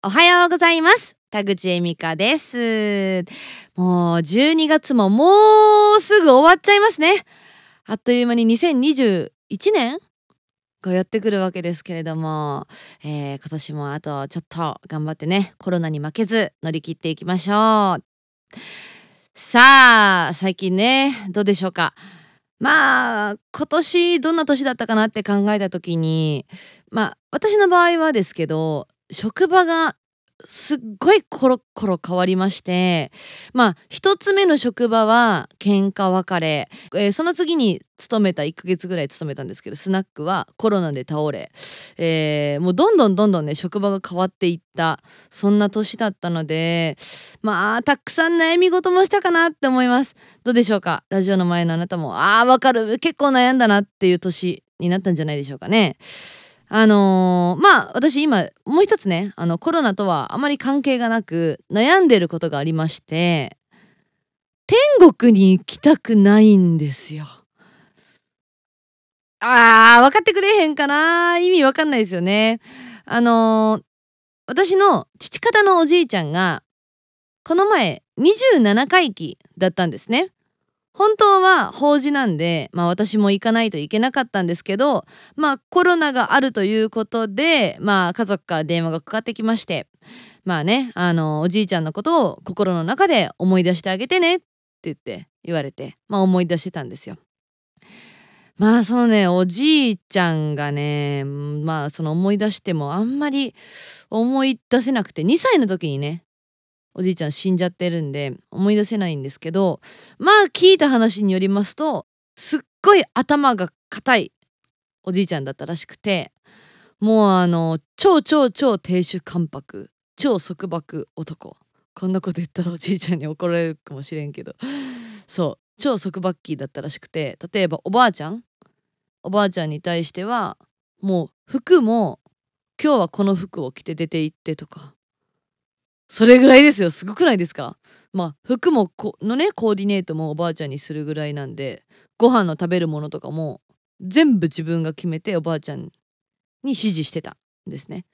おはようございます。田口恵美香です。もう12月ももうすぐ終わっちゃいますね。あっという間に2021年がやってくるわけですけれども、えー、今年もあとちょっと頑張ってねコロナに負けず乗り切っていきましょう。さあ最近ねどうでしょうか。まあ今年どんな年だったかなって考えた時にまあ私の場合はですけど職場がすっごいコロコロ変わりましてまあ一つ目の職場は喧嘩別れ、えー、その次に勤めた1ヶ月ぐらい勤めたんですけどスナックはコロナで倒れ、えー、もうどんどんどんどんね職場が変わっていったそんな年だったのでまあたくさん悩み事もしたかなって思います。どうでしょうか？ラジオの前のあなたもあーわかる。結構悩んだなっていう年になったんじゃないでしょうかね。あのー、まあ私今もう一つねあのコロナとはあまり関係がなく悩んでることがありまして天国に行きたくないんですよ。あー分かってくれへんかな意味わかんないですよね。あのー、私の父方のおじいちゃんがこの前27回忌だったんですね。本当は法事なんで、まあ、私も行かないといけなかったんですけど、まあ、コロナがあるということで、まあ、家族から電話がかかってきましてまあねあのおじいちゃんのことを心の中で思い出してあげてねって言って言われて、まあ、思い出してたんですよ。まあそのねおじいちゃんがねまあその思い出してもあんまり思い出せなくて2歳の時にねおじいちゃん死んじゃってるんで思い出せないんですけどまあ聞いた話によりますとすっごい頭が硬いおじいちゃんだったらしくてもうあの超超超亭主関白超束縛男。こんなこと言ったらおじいちゃんに怒られるかもしれんけど。そう超束縛期だったらしくて例えばおばあちゃんおばあちゃんに対してはもう服も今日はこの服を着て出て行ってとかそれぐらいですよ。すごくないですか？まあ服もこのねコーディネートもおばあちゃんにするぐらいなんでご飯の食べるものとかも全部自分が決めておばあちゃんに指示してたんですね。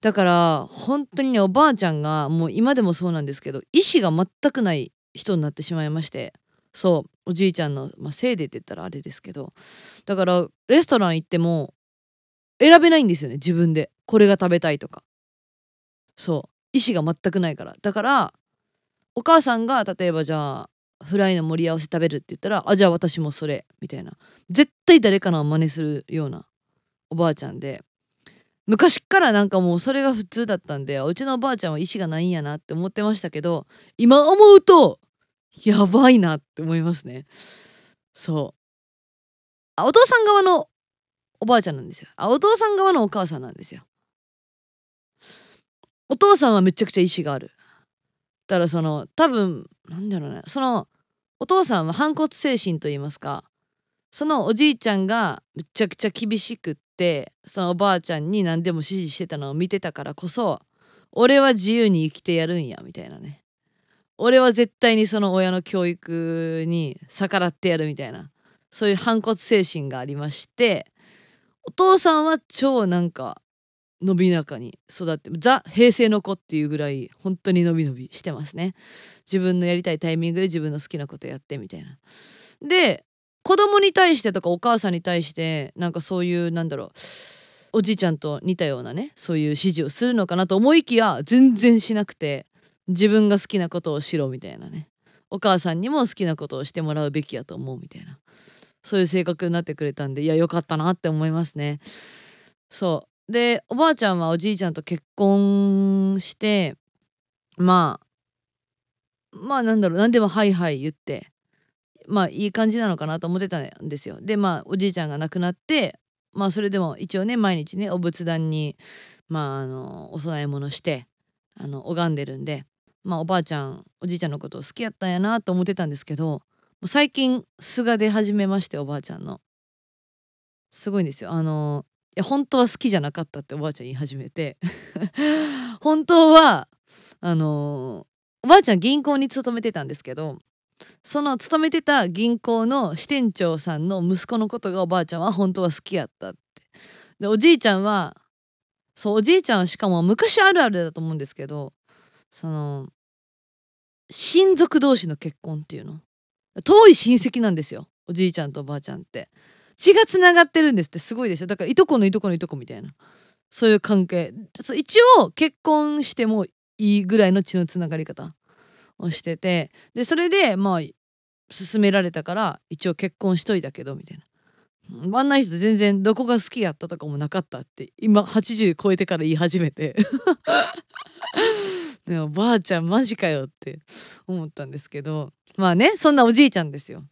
だから本当にねおばあちゃんがもう今でもそうなんですけど意思が全くない人になってしまいましてそうおじいちゃんの、まあ、せいでって言ったらあれですけどだからレストラン行っても選べないんですよね自分で。これが食べたいとか。そう。意思が全くないから。だからお母さんが例えばじゃあフライの盛り合わせ食べるって言ったらあじゃあ私もそれみたいな。絶対誰かの真似するようなおばあちゃんで。昔からなんかもうそれが普通だったんでうちのおばあちゃんは意思がないんやなって思ってましたけど今思うとやばいなって思いますね。そう。あお父さん側のおばあちゃんなんですよ。あお父さん側のお母さんなんですよ。お父さんはめちゃくちゃ意志がある。だからその多分なんだろうね。そのお父さんは反骨精神と言いますか。そのおじいちゃんがめちゃくちゃ厳しくってそのおばあちゃんに何でも指示してたのを見てたからこそ俺は自由に生きてやるんやみたいなね。俺は絶対にその親の教育に逆らってやるみたいな。そういう反骨精神がありましてお父さんは超なんか伸びやかに育ってザ平成の子っていうぐらい本当に伸び伸びしてますね。自分のやりたいタイミングで自分の好きなことやってみたいな。で子供に対してとかお母さんに対してなんかそういうなんだろうおじいちゃんと似たようなねそういう指示をするのかなと思いきや全然しなくて自分が好きなことをしろみたいなね。お母さんにも好きなことをしてもらうべきやと思うみたいな。そういう性格になってくれたんでいやよかったなって思いますね。そう。でおばあちゃんはおじいちゃんと結婚してまあまあなんだろう何でも「はいはい」言ってまあいい感じなのかなと思ってたんですよ。でまあおじいちゃんが亡くなってまあそれでも一応ね毎日ねお仏壇にまああのお供え物してあの拝んでるんでまあおばあちゃんおじいちゃんのこと好きやったんやなと思ってたんですけど最近素が出始めましておばあちゃんの。すごいんですよ。あのや本当は好きじゃなかったっておばあちゃん言い始めて。本当はあのおばあちゃん銀行に勤めてたんですけどその勤めてた銀行の支店長さんの息子のことがおばあちゃんは本当は好きやったって。でおじいちゃんはそうおじいちゃんはしかも昔あるあるだと思うんですけどその親族同士の結婚っていうの。遠い親戚なんですよおじいちゃんとおばあちゃんって。血がつながってるんですってすごいでしょ。だからいとこのいとこのいとこみたいな。そういう関係。一応結婚してもいいぐらいの血のつながり方をしてて。でそれでまあ勧められたから一応結婚しといたけどみたいな。あんな人全然どこが好きやったとかもなかったって今80超えてから言い始めて。でもばあちゃんマジかよって思ったんですけどまあねそんなおじいちゃんですよ。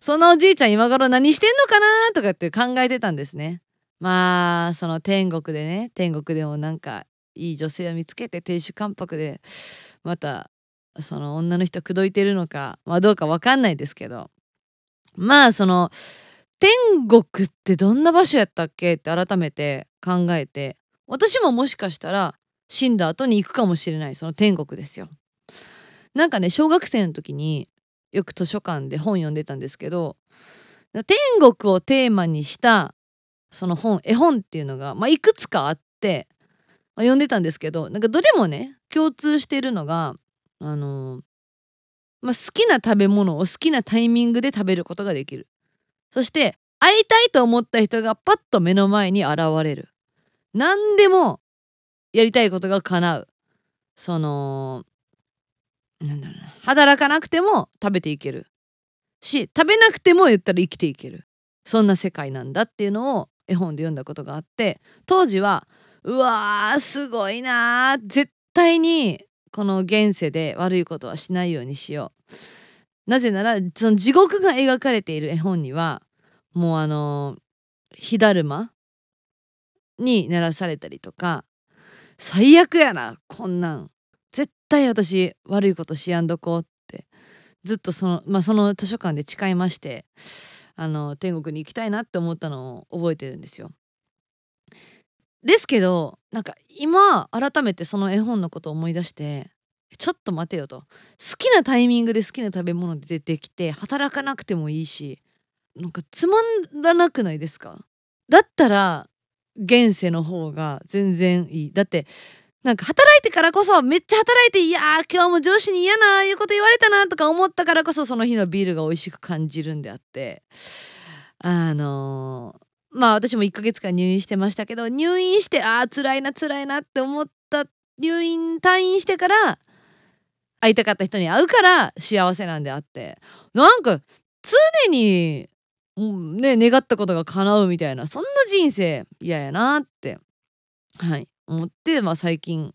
そんなおじいちゃん今頃何してんのかなとかって考えてたんですね。まあその天国でね天国でもなんかいい女性を見つけて亭主関白でまたその女の人口説いてるのかまあどうか分かんないですけど。まあその天国ってどんな場所やったっけって改めて考えて私ももしかしたら死んだ後に行くかもしれないその天国ですよ。なんかね小学生の時によく図書館で本読んでたんですけど天国をテーマにしたその本絵本っていうのが、まあ、いくつかあって、まあ、読んでたんですけどなんかどれもね共通しているのがあのー、まあ、好きな食べ物を好きなタイミングで食べることができるそして会いたいと思った人がパッと目の前に現れる何でもやりたいことが叶う。そのなんだろうな。働かなくても食べていける。し食べなくても言ったら生きていける。そんな世界なんだっていうのを絵本で読んだことがあって。当時はうわーすごいな絶対にこの現世で悪いことはしないようにしよう。なぜならその地獄が描かれている絵本にはもうあの火だるまに鳴らされたりとか最悪やなこんなん。絶対私悪いことしやんどこうって。ずっとその,、まあ、その図書館で誓いましてあの天国に行きたいなって思ったのを覚えてるんですよ。ですけどなんか今改めてその絵本のことを思い出してちょっと待てよと。好きなタイミングで好きな食べ物で出てきて働かなくてもいいしなんかつまらなくないですか？だったら現世の方が全然いい。だってなんか働いてからこそめっちゃ働いていや今日も上司に嫌ないうこと言われたなとか思ったからこそその日のビールが美味しく感じるんであって。あのー、まあ私も1ヶ月間入院してましたけど入院してああ辛いな辛いなって思った入院退院してから会いたかった人に会うから幸せなんであって。なんか常にね願ったことが叶うみたいなそんな人生嫌やなってはい思って、まあ、最近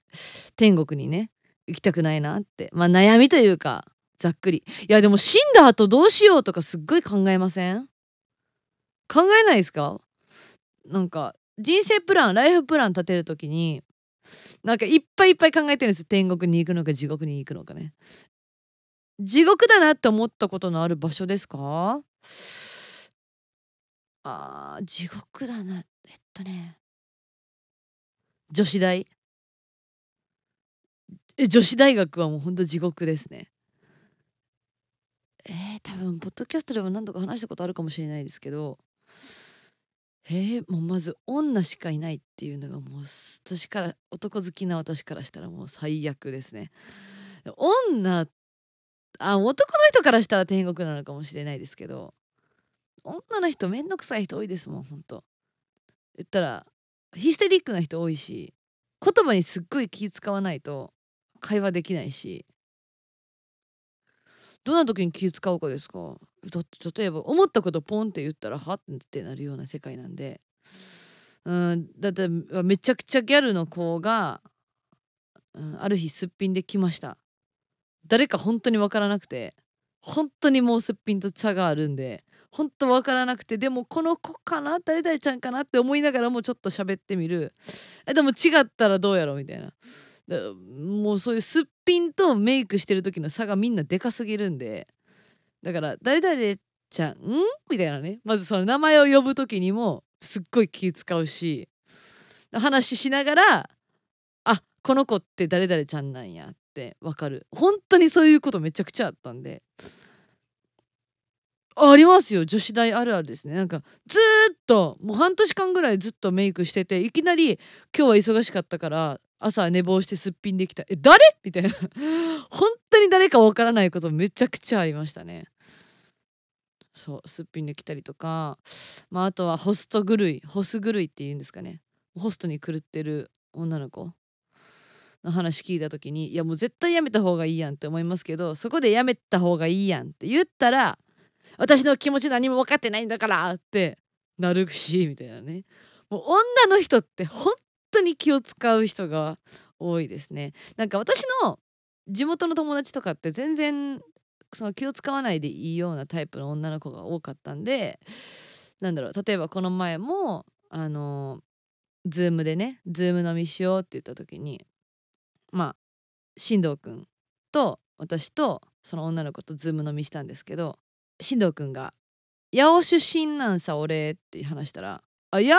天国にね行きたくないなってまあ悩みというかざっくり。いやでも死んだ後どうしようとかすっごい考えません？考えないですか？なんか人生プランライフプラン立てる時になんかいっぱいいっぱい考えてるんです天国に行くのか地獄に行くのかね。地獄だなって思ったことのある場所ですか？あー地獄だな。えっとね。女子大？え女子大学はもうほんと地獄ですね。えー、多分ポッドキャストでも何度か話したことあるかもしれないですけどえー、もうまず女しかいないっていうのがもう私から男好きな私からしたらもう最悪ですね。女あ男の人からしたら天国なのかもしれないですけど女の人めんどくさい人多いですもんほんと。言ったらヒステリックな人多いし言葉にすっごい気使わないと会話できないし。どんな時に気使うかですか？だって例えば思ったことポンって言ったらはってなるような世界なんで。うんだってめちゃくちゃギャルの子が、うん、ある日すっぴんで来ました。誰か本当に分からなくて本当にもうすっぴんと差があるんで。本当分からなくてでもこの子かな誰々ちゃんかなって思いながらもちょっと喋ってみる。でも違ったらどうやろみたいな。もうそういうすっぴんとメイクしてる時の差がみんなでかすぎるんで。だから誰々ちゃんん？みたいなね。まずその名前を呼ぶ時にもすっごい気使うし。話しながらあこの子って誰々ちゃんなんやってわかる。本当にそういうことめちゃくちゃあったんで。ありますよ。女子大あるあるですね。なんかずっともう半年間ぐらいずっとメイクしてていきなり今日は忙しかったから朝寝坊してすっぴんできた。え誰？みたいな。本当に誰かわからないことめちゃくちゃありましたね。そうすっぴんできたりとか、まあ、あとはホスト狂い。ホス狂いっていうんですかね。ホストに狂ってる女の子の話聞いた時にいやもう絶対やめた方がいいやんって思いますけどそこでやめた方がいいやんって言ったら私の気持ち何も分かってないんだからってなるしみたいなね。もう女の人って本当に気を使う人が多いですね。なんか私の地元の友達とかって全然その気を使わないでいいようなタイプの女の子が多かったんでなんだろう例えばこの前もあのズームでねズーム飲みしようって言った時にまあ進藤君と私とその女の子とズーム飲みしたんですけど進藤君が「八尾出身なんさ俺」って話したら「あ八尾？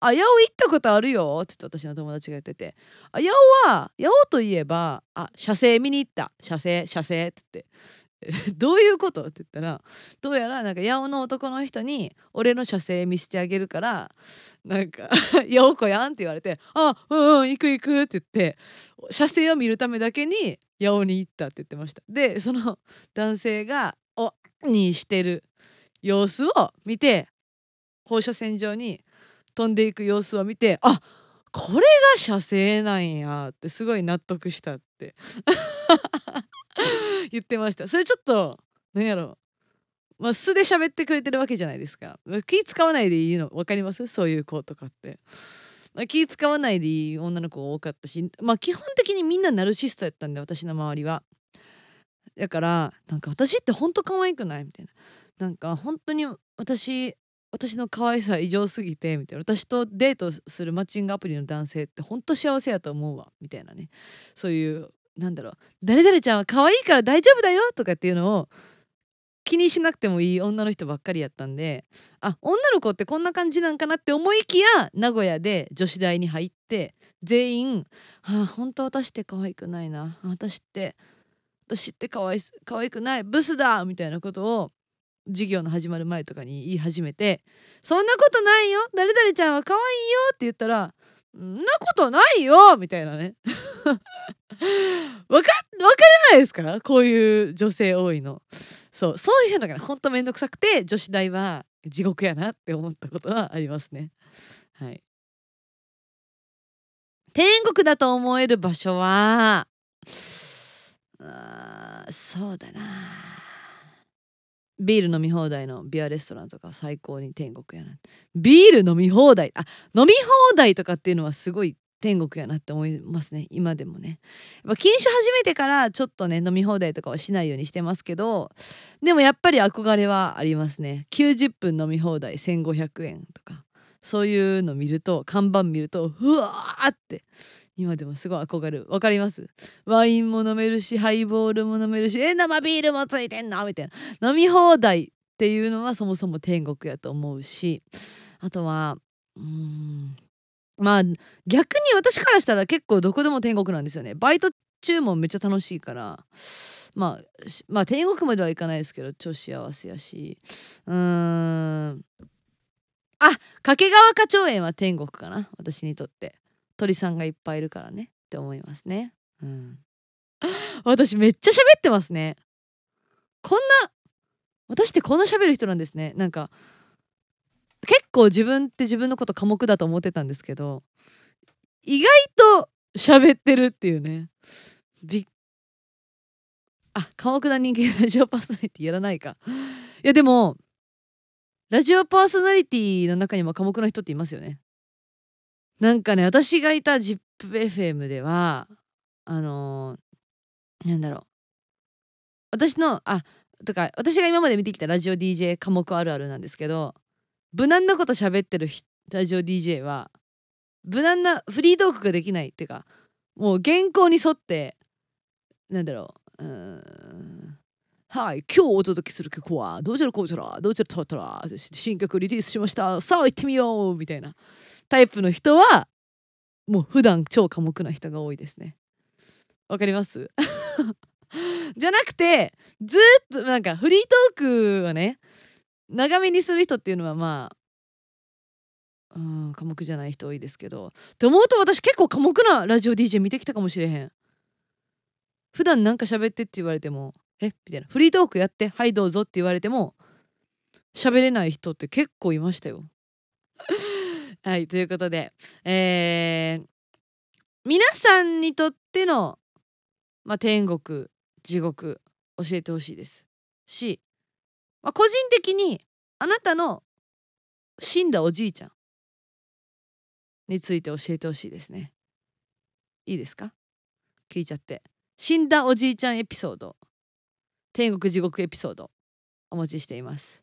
あ八尾行ったことあるよ」って言って私の友達が言ってて「あ八尾は八尾といえばあ写生見に行った写生写生」って言って どういうこと？って言ったらどうやらなんか八尾の男の人に俺の射精見せてあげるからなんか「八尾子やん」って言われて「あうんうん行く行く」って言って射精を見るためだけに八尾に行ったって言ってました。でその男性が「にしてる様子を見て放射線上に飛んでいく様子を見てあこれが射精なんやってすごい納得したって 言ってました。それちょっと何やろまあ素で喋ってくれてるわけじゃないですか。気使わないでいいの分かります？そういう子とかって、まあ、気使わないでいい女の子が多かったしまあ基本的にみんなナルシストやったんで私の周りは。だからなんか私ってほんと可愛くない？みたいな。なんか本当に私私の可愛さ異常すぎてみたいな。私とデートするマッチングアプリの男性ってほんと幸せやと思うわ。みたいなね。そういうなんだろう。誰々ちゃんは可愛いから大丈夫だよとかっていうのを気にしなくてもいい女の人ばっかりやったんであ女の子ってこんな感じなんかなって思いきや名古屋で女子大に入って全員「あ本当私って可愛くないな。私って私って可愛可愛くない？ブスだ!」みたいなことを授業の始まる前とかに言い始めて「そんなことないよ。誰々ちゃんは可愛いよ」って言ったら「んなことないよ!」みたいなね。わかわからないですか？こういう女性多いの。そうそういうのがほんとめんどくさくて女子大は地獄やなって思ったことはありますね。はい。天国だと思える場所はあそうだな。ビール飲み放題のビアレストランとか最高に天国やな。ビール飲み放題あ飲み放題とかっていうのはすごい天国やなって思いますね。今でもね。やっぱ禁酒始めてからちょっとね飲み放題とかはしないようにしてますけどでもやっぱり憧れはありますね。90分飲み放題1500円とか。そういうの見ると看板見るとうわーって今でもすごい憧れる。わかります？ワインも飲めるしハイボールも飲めるしえ生ビールもついてんの？みたいな。飲み放題っていうのはそもそも天国やと思うしあとはうんまあ逆に私からしたら結構どこでも天国なんですよね。バイト中もめっちゃ楽しいからまあまあ天国まではいかないですけど超幸せやし。うーん。あ掛川花鳥園は天国かな私にとって。鳥さんがいっぱいいるからねって思いますね。うん。私めっちゃ喋ってますね。こんな私ってこんな喋る人なんですね。なんか結構自分って自分のこと寡黙だと思ってたんですけど意外と喋ってるっていうね。びあ寡黙な人間ラジオパーソナリティやらないか。いやでもラジオパーソナリティの中にも寡黙な人っていますよね。なんかね私がいた ZIPFM ではあのー、なんだろう。私のあとか私が今まで見てきたラジオ DJ 科目あるあるなんですけど無難なこと喋ってるラジオ DJ は無難なフリートークができないっていうかもう原稿に沿ってなんだろううんはい今日お届けする曲はどうちゃらこうちゃらどうちゃらとったら新曲リリースしました。さあ行ってみようみたいな。タイプの人はもう普段超寡黙な人が多いですね。わかります？じゃなくてずっとなんかフリートークはね長めにする人っていうのはまあうん寡黙じゃない人多いですけど。って思うと私結構寡黙なラジオ DJ 見てきたかもしれへん。普段なんか喋ってって言われてもえ？みたいな。フリートークやってはいどうぞって言われても喋れない人って結構いましたよ。はいということでえー、皆さんにとっての、まあ、天国地獄教えてほしいですし、まあ、個人的にあなたの死んだおじいちゃんについて教えてほしいですね。いいですか？聞いちゃって。死んだおじいちゃんエピソード天国地獄エピソードお持ちしています。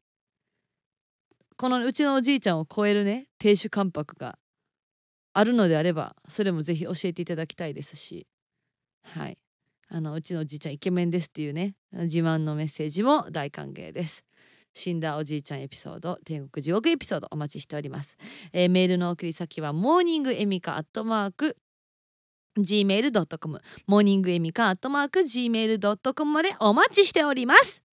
このうちのおじいちゃんを超えるね亭主関白があるのであればそれもぜひ教えていただきたいですし。はい。あのうちのおじいちゃんイケメンですっていうね自慢のメッセージも大歓迎です。死んだおじいちゃんエピソード天国地獄エピソードお待ちしております、えー、メールの送り先はモーニングエミカアットマーク gmail.com モーニングエミカアットマーク gmail.com までお待ちしております。